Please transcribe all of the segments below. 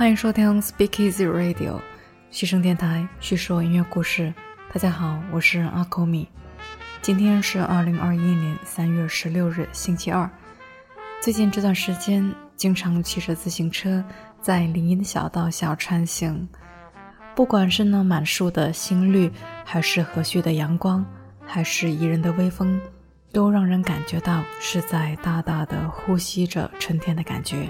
欢迎收听 Speak Easy Radio，嘘声电台，叙说音乐故事。大家好，我是阿 m 米。今天是二零二一年三月十六日，星期二。最近这段时间，经常骑着自行车在林荫小道下穿行。不管是那满树的新绿，还是和煦的阳光，还是宜人的微风，都让人感觉到是在大大的呼吸着春天的感觉。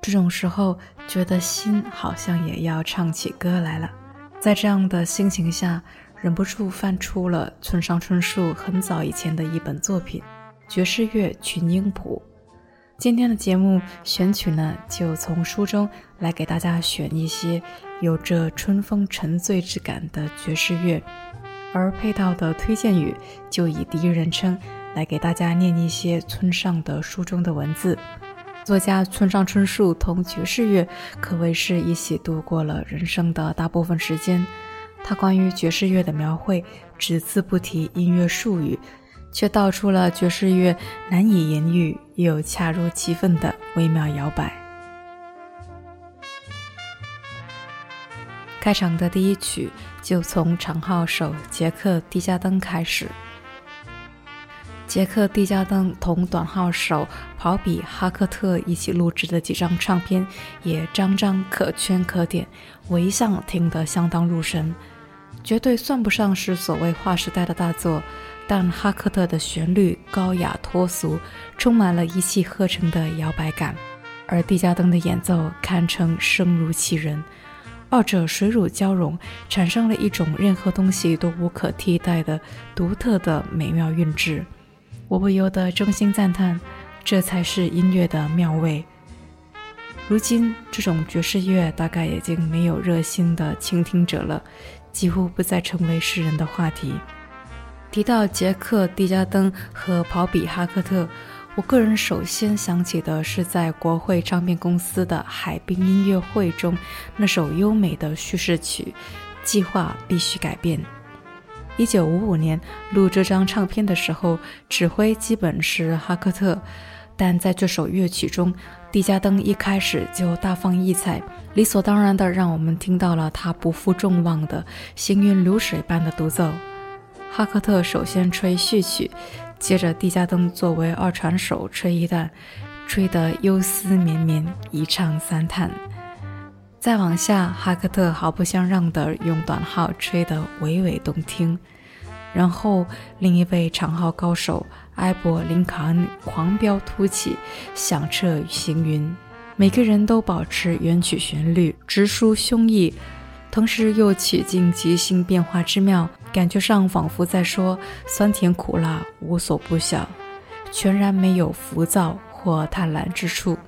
这种时候，觉得心好像也要唱起歌来了。在这样的心情下，忍不住翻出了村上春树很早以前的一本作品《爵士乐群英谱》。今天的节目选曲呢，就从书中来给大家选一些有着春风沉醉之感的爵士乐，而配套的推荐语就以第一人称来给大家念一些村上的书中的文字。作家村上春树同爵士乐可谓是一起度过了人生的大部分时间。他关于爵士乐的描绘只字不提音乐术语，却道出了爵士乐难以言喻又恰如其分的微妙摇摆。开场的第一曲就从长号手杰克·蒂加登开始。杰克·蒂加登同短号手跑比·哈克特一起录制的几张唱片，也张张可圈可点，我一向听得相当入神。绝对算不上是所谓划时代的大作，但哈克特的旋律高雅脱俗，充满了一气呵成的摇摆感，而蒂加登的演奏堪称声如其人，二者水乳交融，产生了一种任何东西都无可替代的独特的美妙韵致。我不由得衷心赞叹，这才是音乐的妙味。如今，这种爵士乐大概已经没有热心的倾听者了，几乎不再成为世人的话题。提到杰克·蒂加登和跑比·哈克特，我个人首先想起的是在国会唱片公司的海滨音乐会中那首优美的叙事曲《计划必须改变》。一九五五年录这张唱片的时候，指挥基本是哈克特，但在这首乐曲中，蒂加登一开始就大放异彩，理所当然的让我们听到了他不负众望的行云流水般的独奏。哈克特首先吹序曲，接着蒂加登作为二传手吹一段，吹得忧思绵绵，一唱三叹。再往下，哈克特毫不相让地用短号吹得娓娓动听，然后另一位长号高手埃博林卡恩狂飙突起，响彻行云。每个人都保持原曲旋律，直抒胸臆，同时又取尽即兴变化之妙，感觉上仿佛在说酸甜苦辣无所不晓，全然没有浮躁或贪婪之处。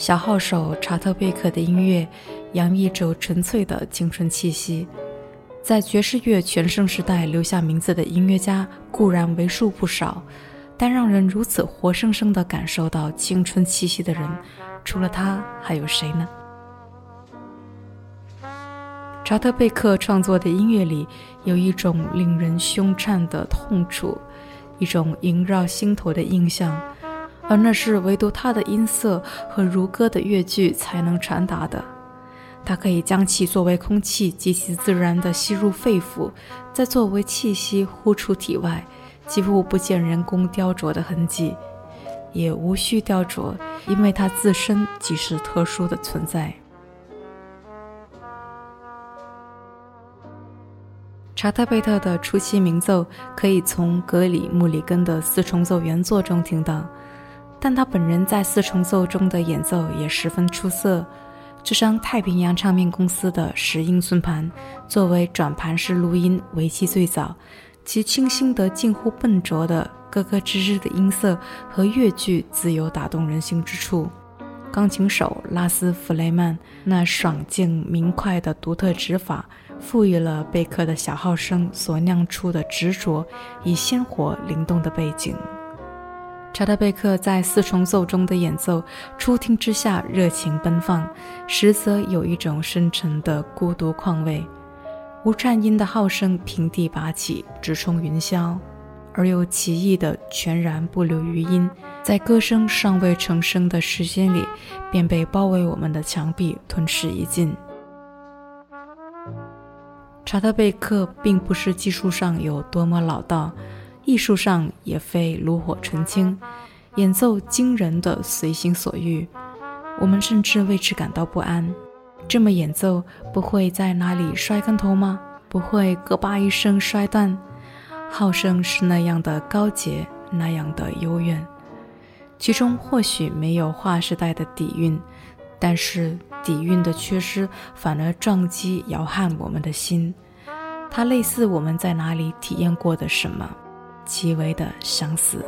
小号手查特贝克的音乐洋溢着纯粹的青春气息，在爵士乐全盛时代留下名字的音乐家固然为数不少，但让人如此活生生地感受到青春气息的人，除了他还有谁呢？查特贝克创作的音乐里有一种令人胸颤的痛楚，一种萦绕心头的印象。而那是唯独他的音色和如歌的乐句才能传达的。他可以将其作为空气极其自然地吸入肺腑，再作为气息呼出体外，几乎不见人工雕琢的痕迹，也无需雕琢，因为它自身即是特殊的存在。查特贝特的初期鸣奏可以从格里穆里根的四重奏原作中听到。但他本人在四重奏中的演奏也十分出色。这张太平洋唱片公司的十英寸盘，作为转盘式录音，为期最早。其清新得近乎笨拙的咯咯吱吱的音色和乐句，自有打动人心之处。钢琴手拉斯弗雷曼那爽健明快的独特指法，赋予了贝克的小号声所酿出的执着以鲜活灵动的背景。查德贝克在四重奏中的演奏，初听之下热情奔放，实则有一种深沉的孤独况味。无颤音的号声平地拔起，直冲云霄，而又奇异的全然不留余音，在歌声尚未成声的时间里，便被包围我们的墙壁吞噬一尽。查德贝克并不是技术上有多么老道。艺术上也非炉火纯青，演奏惊人的随心所欲，我们甚至为之感到不安。这么演奏不会在哪里摔跟头吗？不会咯吧一声摔断？号声是那样的高洁，那样的幽怨，其中或许没有划时代的底蕴，但是底蕴的缺失反而撞击摇撼我们的心。它类似我们在哪里体验过的什么。极为的相似。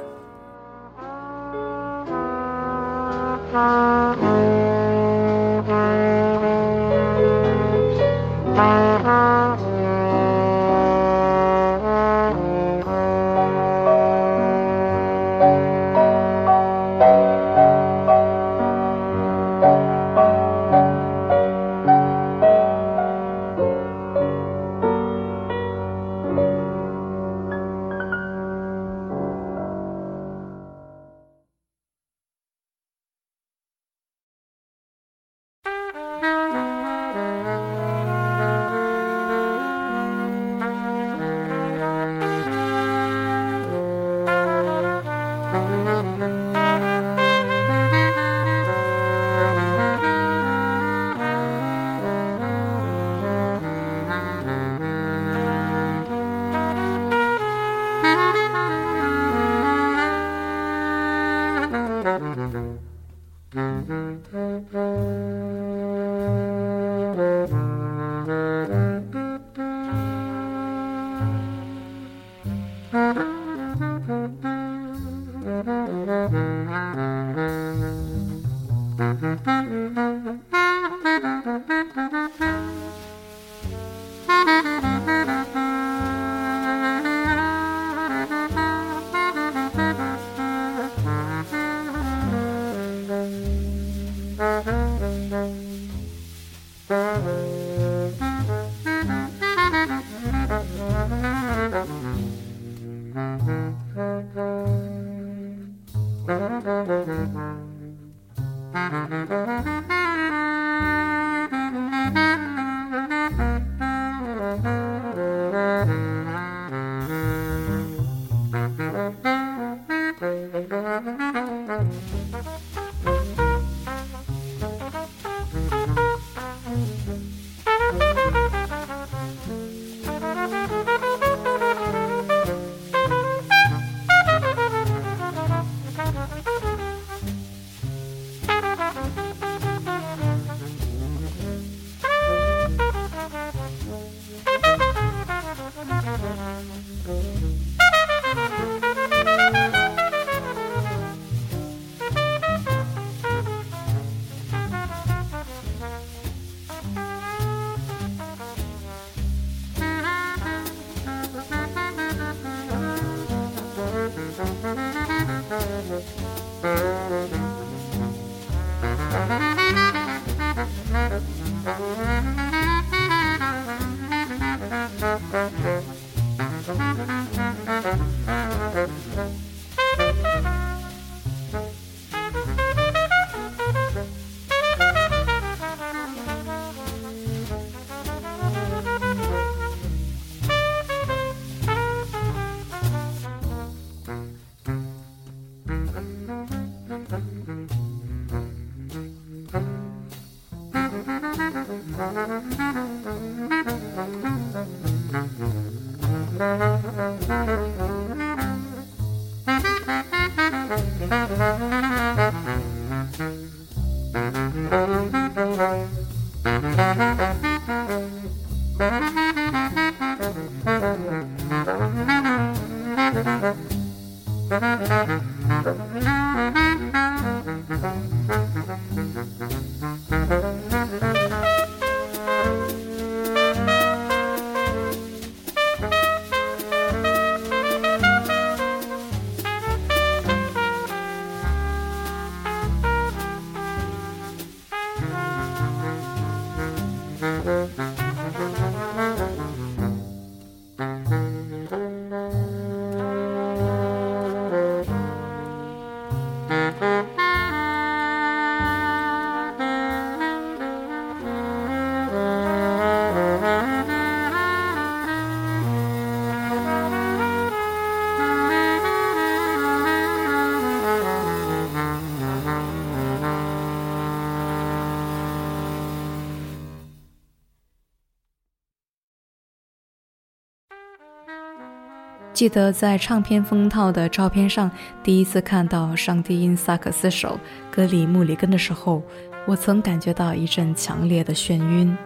记得在唱片封套的照片上第一次看到上帝音萨克斯手格里穆里根的时候，我曾感觉到一阵强烈的眩晕。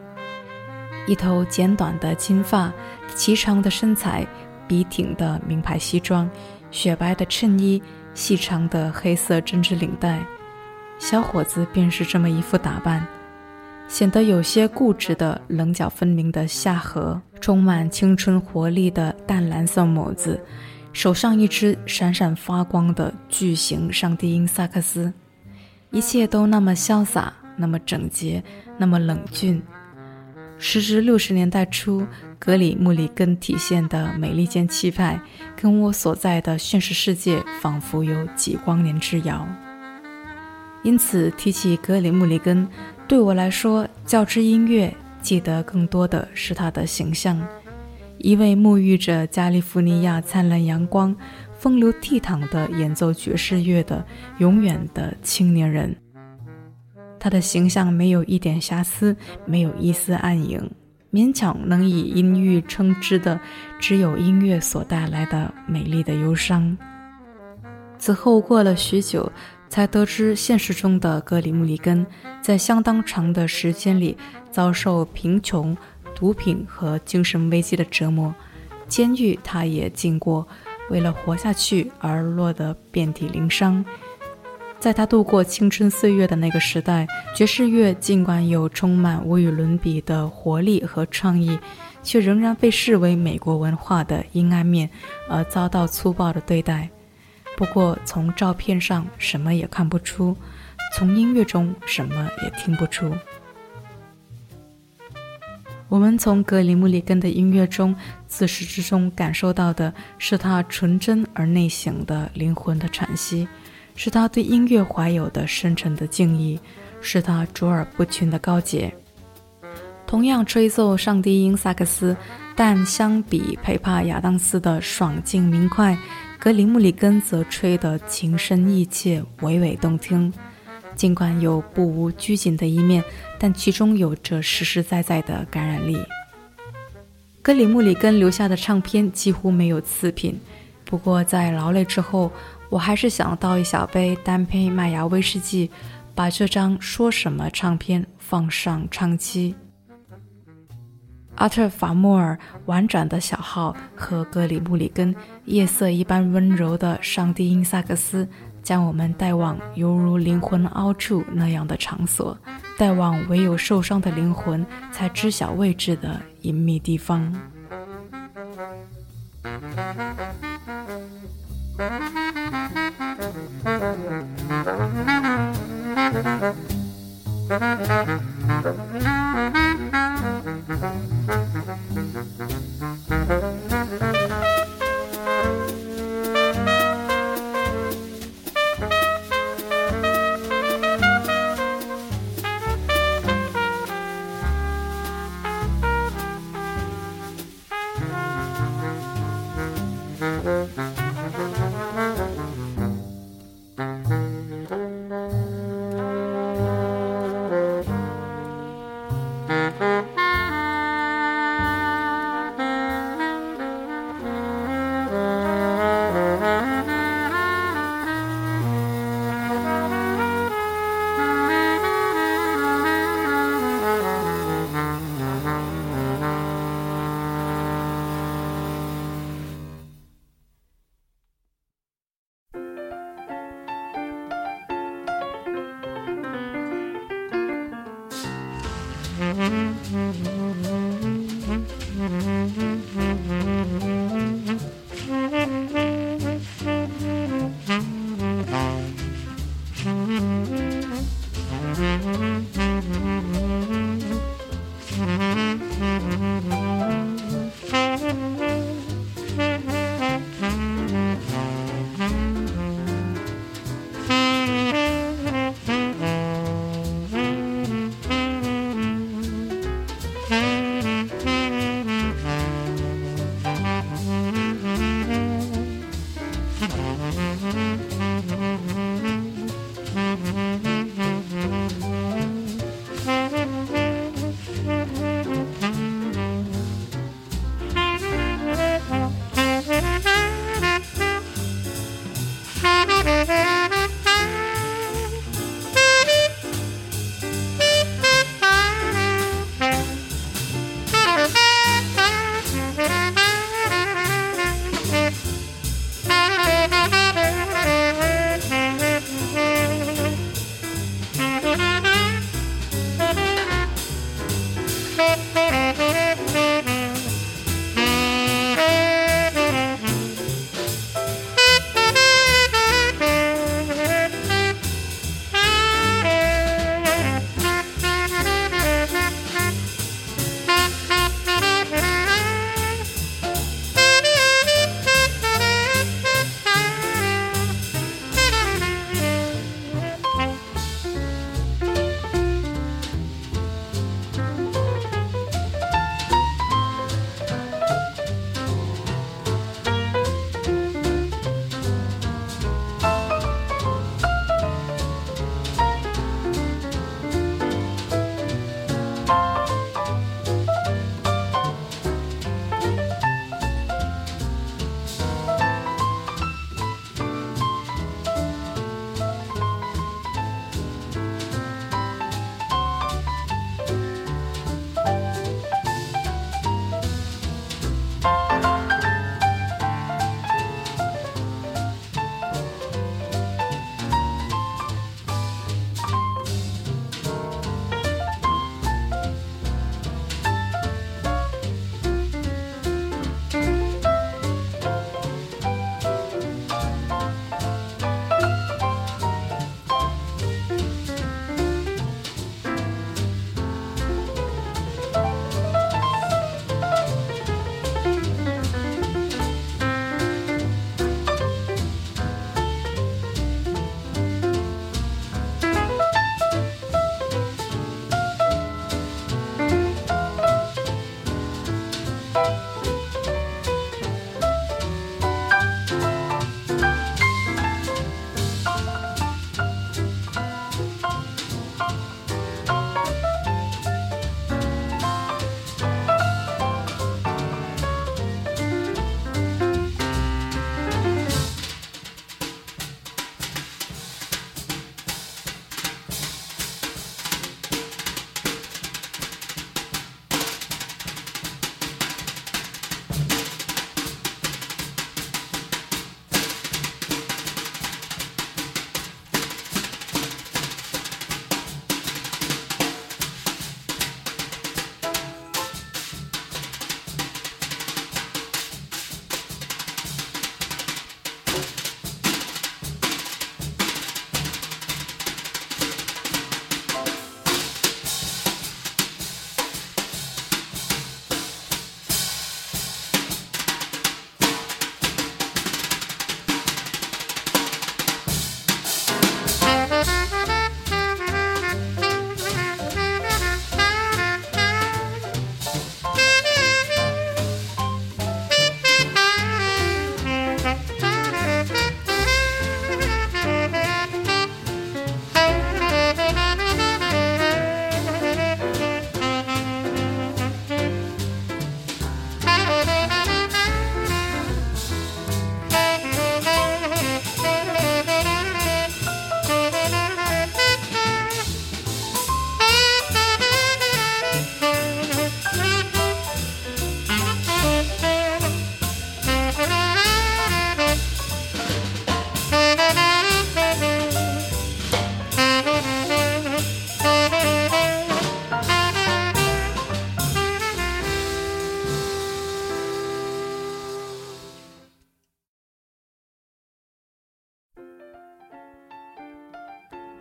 一头剪短的金发，颀长的身材，笔挺的名牌西装，雪白的衬衣，细长的黑色针织领带，小伙子便是这么一副打扮。显得有些固执的棱角分明的下颌，充满青春活力的淡蓝色眸子，手上一只闪闪发光的巨型上帝音萨克斯，一切都那么潇洒，那么整洁，那么冷峻。时值六十年代初，格里穆里根体现的美利坚气派，跟我所在的现实世界仿佛有几光年之遥。因此，提起格里穆里根。对我来说，较之音乐，记得更多的是他的形象，一位沐浴着加利福尼亚灿烂阳光、风流倜傥的演奏爵士乐的永远的青年人。他的形象没有一点瑕疵，没有一丝暗影，勉强能以音域称之的，只有音乐所带来的美丽的忧伤。此后过了许久。才得知，现实中的格里穆里根在相当长的时间里遭受贫穷、毒品和精神危机的折磨，监狱他也进过，为了活下去而落得遍体鳞伤。在他度过青春岁月的那个时代，爵士乐尽管有充满无与伦比的活力和创意，却仍然被视为美国文化的阴暗面，而遭到粗暴的对待。不过，从照片上什么也看不出，从音乐中什么也听不出。我们从格里姆里根的音乐中，自始至终感受到的是他纯真而内省的灵魂的喘息，是他对音乐怀有的深沉的敬意，是他卓尔不群的高洁。同样吹奏上低音萨克斯，但相比佩帕亚当斯的爽净明快，格里姆里根则吹得情深意切、娓娓动听。尽管有不无拘谨的一面，但其中有着实实在在的感染力。格里穆里根留下的唱片几乎没有次品，不过在劳累之后，我还是想倒一小杯单胚麦芽威士忌，把这张说什么唱片放上唱机。阿特·法莫尔婉转的小号和格里穆里根夜色一般温柔的上低音萨克斯，将我们带往犹如灵魂凹处那样的场所，带往唯有受伤的灵魂才知晓位置的隐秘地方。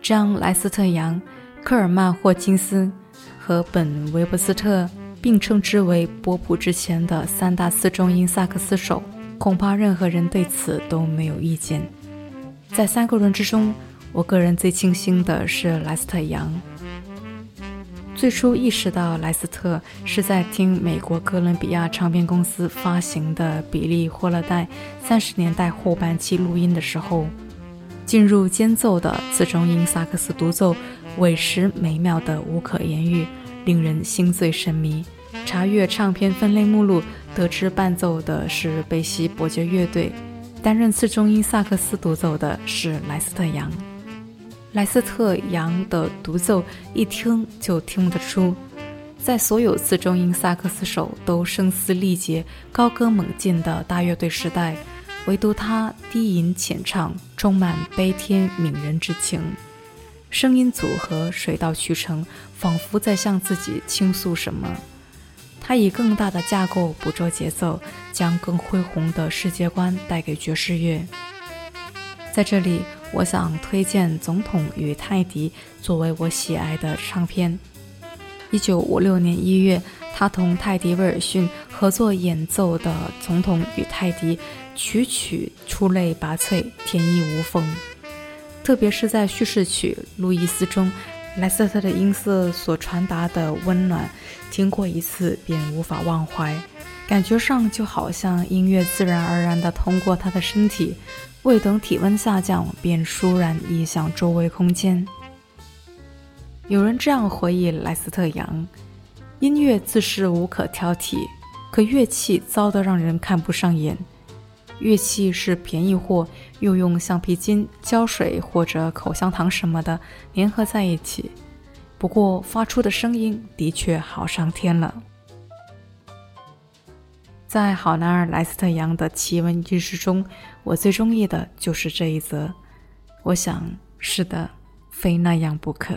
张·莱斯特·杨、科尔曼·霍金斯和本·韦伯斯特并称之为波普之前的三大四中音萨克斯手，恐怕任何人对此都没有意见。在三个人之中，我个人最倾心的是莱斯特·杨。最初意识到莱斯特是在听美国哥伦比亚唱片公司发行的比利·霍勒代三十年代后半期录音的时候，进入间奏的次中音萨克斯独奏，委实美妙的无可言喻，令人心醉神迷。查阅唱片分类目录，得知伴奏的是贝西伯爵乐队，担任次中音萨克斯独奏的是莱斯特·杨。莱斯特·杨的独奏一听就听得出，在所有次中音萨克斯手都声嘶力竭、高歌猛进的大乐队时代，唯独他低吟浅唱，充满悲天悯人之情。声音组合水到渠成，仿佛在向自己倾诉什么。他以更大的架构捕捉节奏，将更恢宏的世界观带给爵士乐。在这里。我想推荐《总统与泰迪》作为我喜爱的唱片。一九五六年一月，他同泰迪·威尔逊合作演奏的《总统与泰迪》，曲曲出类拔萃，天衣无缝。特别是在叙事曲《路易斯》中，莱斯特的音色所传达的温暖，听过一次便无法忘怀，感觉上就好像音乐自然而然地通过他的身体。未等体温下降，便倏然移向周围空间。有人这样回忆莱斯特·杨：音乐自是无可挑剔，可乐器糟得让人看不上眼。乐器是便宜货，又用橡皮筋、胶水或者口香糖什么的粘合在一起，不过发出的声音的确好上天了。在好男儿莱斯特·杨的奇闻异事中，我最中意的就是这一则。我想，是的，非那样不可。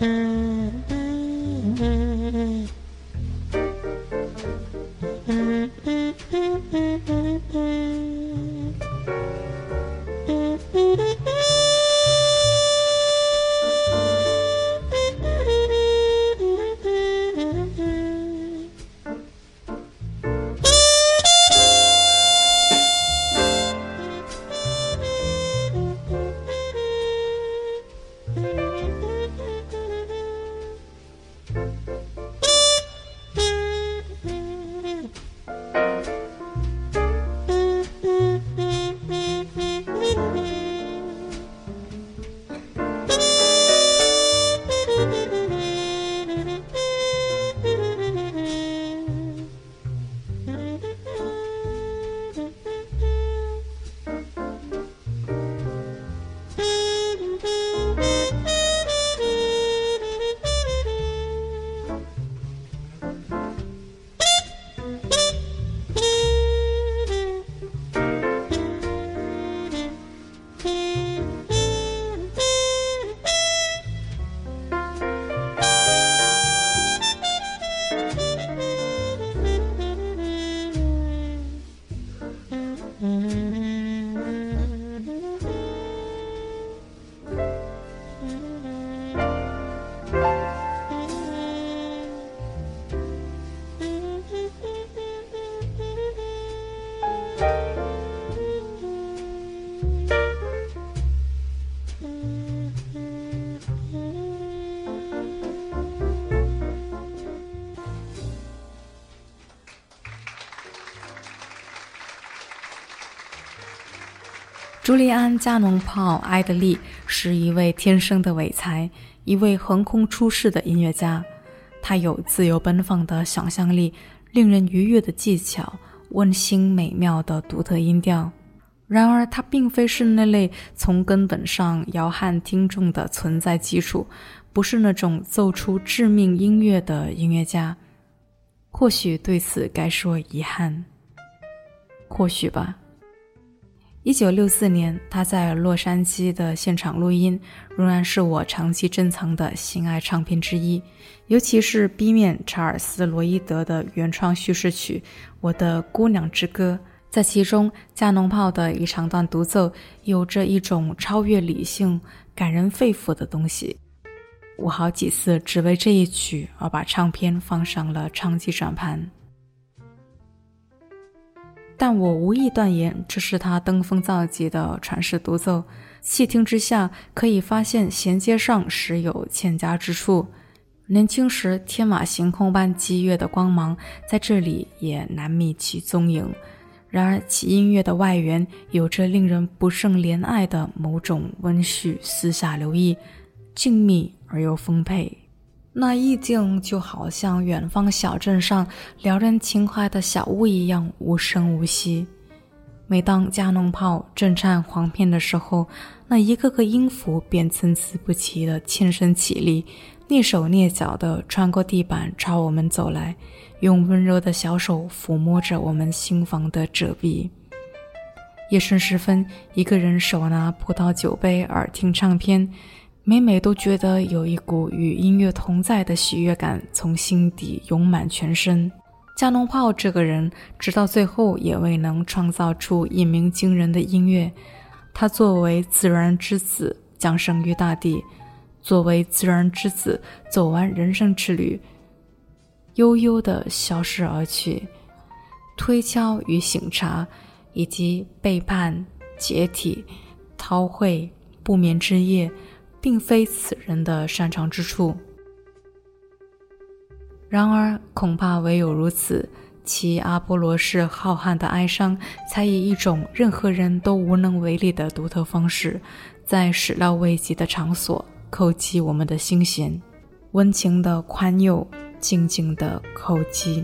Mm-hmm. 朱利安·加农炮·埃德利是一位天生的伟才，一位横空出世的音乐家。他有自由奔放的想象力，令人愉悦的技巧，温馨美妙的独特音调。然而，他并非是那类从根本上摇撼听众的存在基础，不是那种奏出致命音乐的音乐家。或许对此该说遗憾。或许吧。一九六四年，他在洛杉矶的现场录音仍然是我长期珍藏的心爱唱片之一，尤其是 B 面查尔斯·罗伊德的原创叙事曲《我的姑娘之歌》。在其中，加农炮的一长段独奏有着一种超越理性、感人肺腑的东西。我好几次只为这一曲而把唱片放上了唱机转盘。但我无意断言这是他登峰造极的传世独奏。细听之下，可以发现衔接上时有欠佳之处。年轻时天马行空般激越的光芒，在这里也难觅其踪影。然而其音乐的外缘，有着令人不胜怜爱的某种温煦、私下留意、静谧而又丰沛。那意境就好像远方小镇上撩人情怀的小屋一样无声无息。每当加农炮震颤簧片的时候，那一个个音符便参差不齐地欠身起立，蹑手蹑脚地穿过地板朝我们走来，用温柔的小手抚摸着我们心房的褶壁。夜深时分，一个人手拿葡萄酒杯，耳听唱片。每每都觉得有一股与音乐同在的喜悦感从心底涌满全身。加农炮这个人，直到最后也未能创造出一鸣惊人的音乐。他作为自然之子，降生于大地，作为自然之子，走完人生之旅，悠悠的消失而去。推敲与醒察，以及背叛、解体、韬晦、不眠之夜，并非此人的擅长之处。然而，恐怕唯有如此。其阿波罗式浩瀚的哀伤，才以一种任何人都无能为力的独特方式，在始料未及的场所叩击我们的心弦，温情的宽宥，静静的叩击。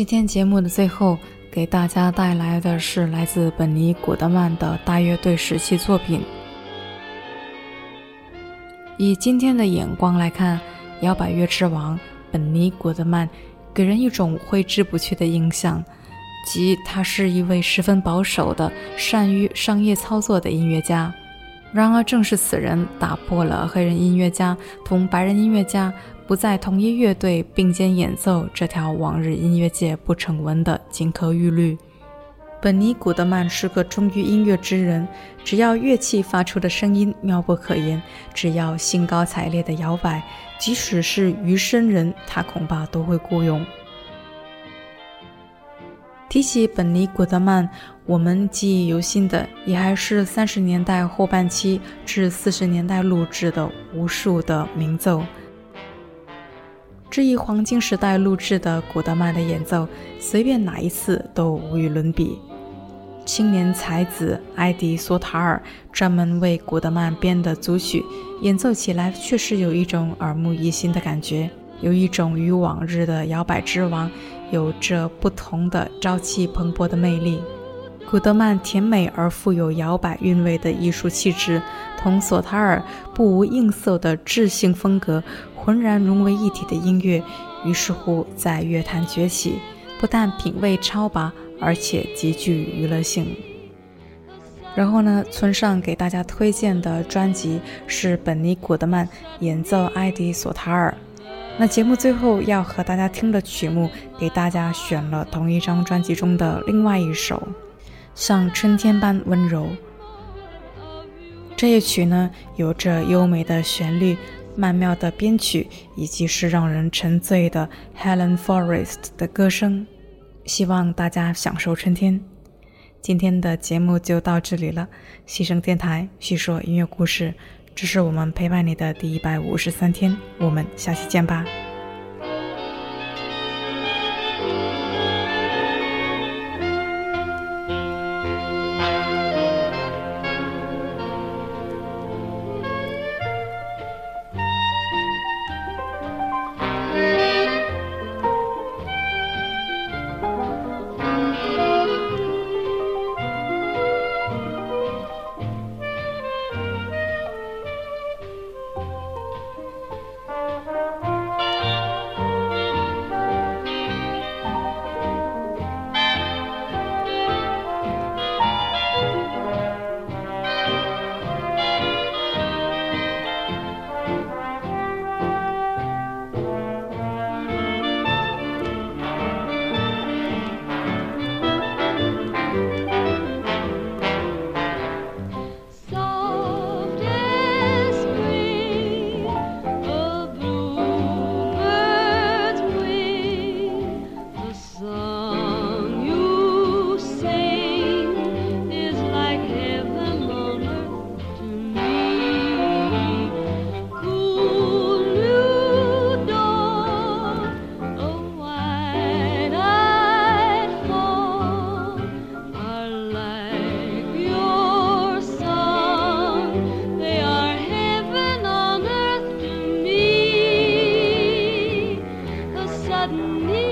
今天节目的最后，给大家带来的是来自本尼·古德曼的大乐队时期作品。以今天的眼光来看，摇摆乐之王本尼·古德曼给人一种挥之不去的印象。即他是一位十分保守的、善于商业操作的音乐家。然而，正是此人打破了黑人音乐家同白人音乐家不在同一乐队并肩演奏这条往日音乐界不成文的金科玉律。本尼·古德曼是个忠于音乐之人，只要乐器发出的声音妙不可言，只要兴高采烈的摇摆，即使是余生人，他恐怕都会雇佣。提起本尼·古德曼，我们记忆犹新的也还是三十年代后半期至四十年代录制的无数的名奏。这一黄金时代录制的古德曼的演奏，随便哪一次都无与伦比。青年才子埃迪·索塔尔专门为古德曼编的组曲，演奏起来确实有一种耳目一新的感觉，有一种与往日的摇摆之王有着不同的朝气蓬勃的魅力。古德曼甜美而富有摇摆韵味的艺术气质，同索塔尔不无应色的智性风格浑然融为一体的音乐，于是乎在乐坛崛起，不但品味超拔。而且极具娱乐性。然后呢，村上给大家推荐的专辑是本尼·古德曼演奏埃迪·索塔尔。那节目最后要和大家听的曲目，给大家选了同一张专辑中的另外一首，《像春天般温柔》。这一曲呢，有着优美的旋律、曼妙的编曲，以及是让人沉醉的 Helen Forrest 的歌声。希望大家享受春天。今天的节目就到这里了。牺牲电台叙说音乐故事，这是我们陪伴你的第一百五十三天。我们下期见吧。suddenly